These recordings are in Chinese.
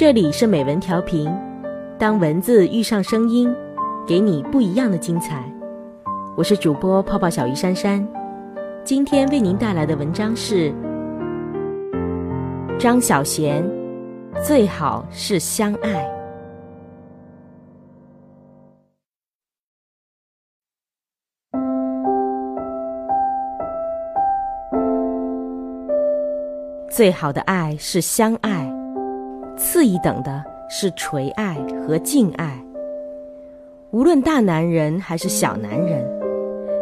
这里是美文调频，当文字遇上声音，给你不一样的精彩。我是主播泡泡小鱼珊珊，今天为您带来的文章是张小娴，最好是相爱。最好的爱是相爱。次一等的是垂爱和敬爱。无论大男人还是小男人，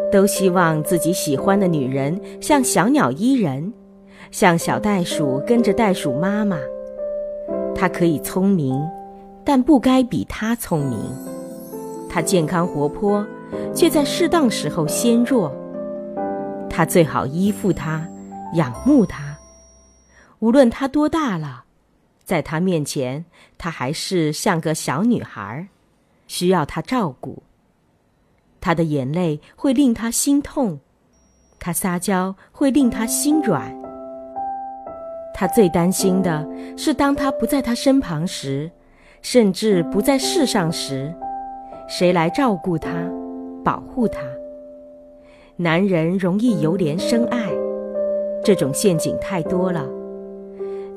都希望自己喜欢的女人像小鸟依人，像小袋鼠跟着袋鼠妈妈。她可以聪明，但不该比他聪明。她健康活泼，却在适当时候纤弱。他最好依附她，仰慕她，无论她多大了。在他面前，她还是像个小女孩，需要他照顾。他的眼泪会令他心痛，他撒娇会令他心软。他最担心的是，当他不在他身旁时，甚至不在世上时，谁来照顾他、保护他？男人容易由怜生爱，这种陷阱太多了。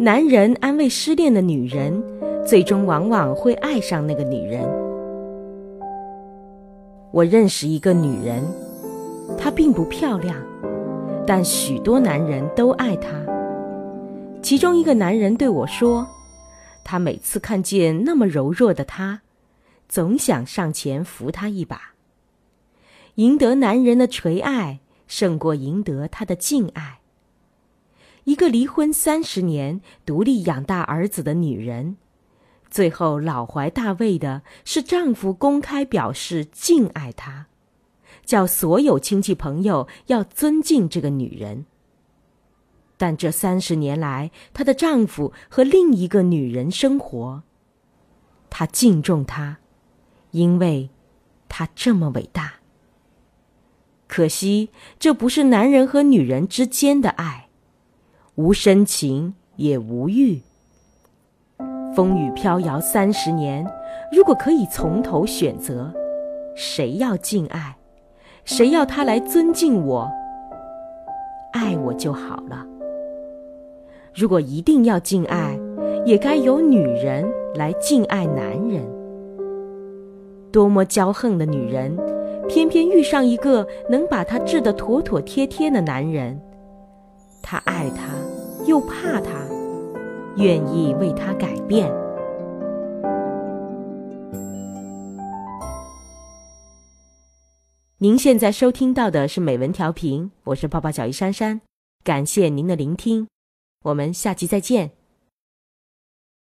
男人安慰失恋的女人，最终往往会爱上那个女人。我认识一个女人，她并不漂亮，但许多男人都爱她。其中一个男人对我说：“他每次看见那么柔弱的她，总想上前扶她一把。赢得男人的垂爱，胜过赢得他的敬爱。”一个离婚三十年、独立养大儿子的女人，最后老怀大慰的是丈夫公开表示敬爱她，叫所有亲戚朋友要尊敬这个女人。但这三十年来，她的丈夫和另一个女人生活，她敬重她，因为她这么伟大。可惜，这不是男人和女人之间的爱。无深情也无欲，风雨飘摇三十年，如果可以从头选择，谁要敬爱，谁要他来尊敬我，爱我就好了。如果一定要敬爱，也该由女人来敬爱男人。多么骄横的女人，偏偏遇上一个能把她治得妥妥帖帖的男人。他爱她，又怕他，愿意为他改变。您现在收听到的是美文调频，我是泡泡小鱼珊珊，感谢您的聆听，我们下期再见。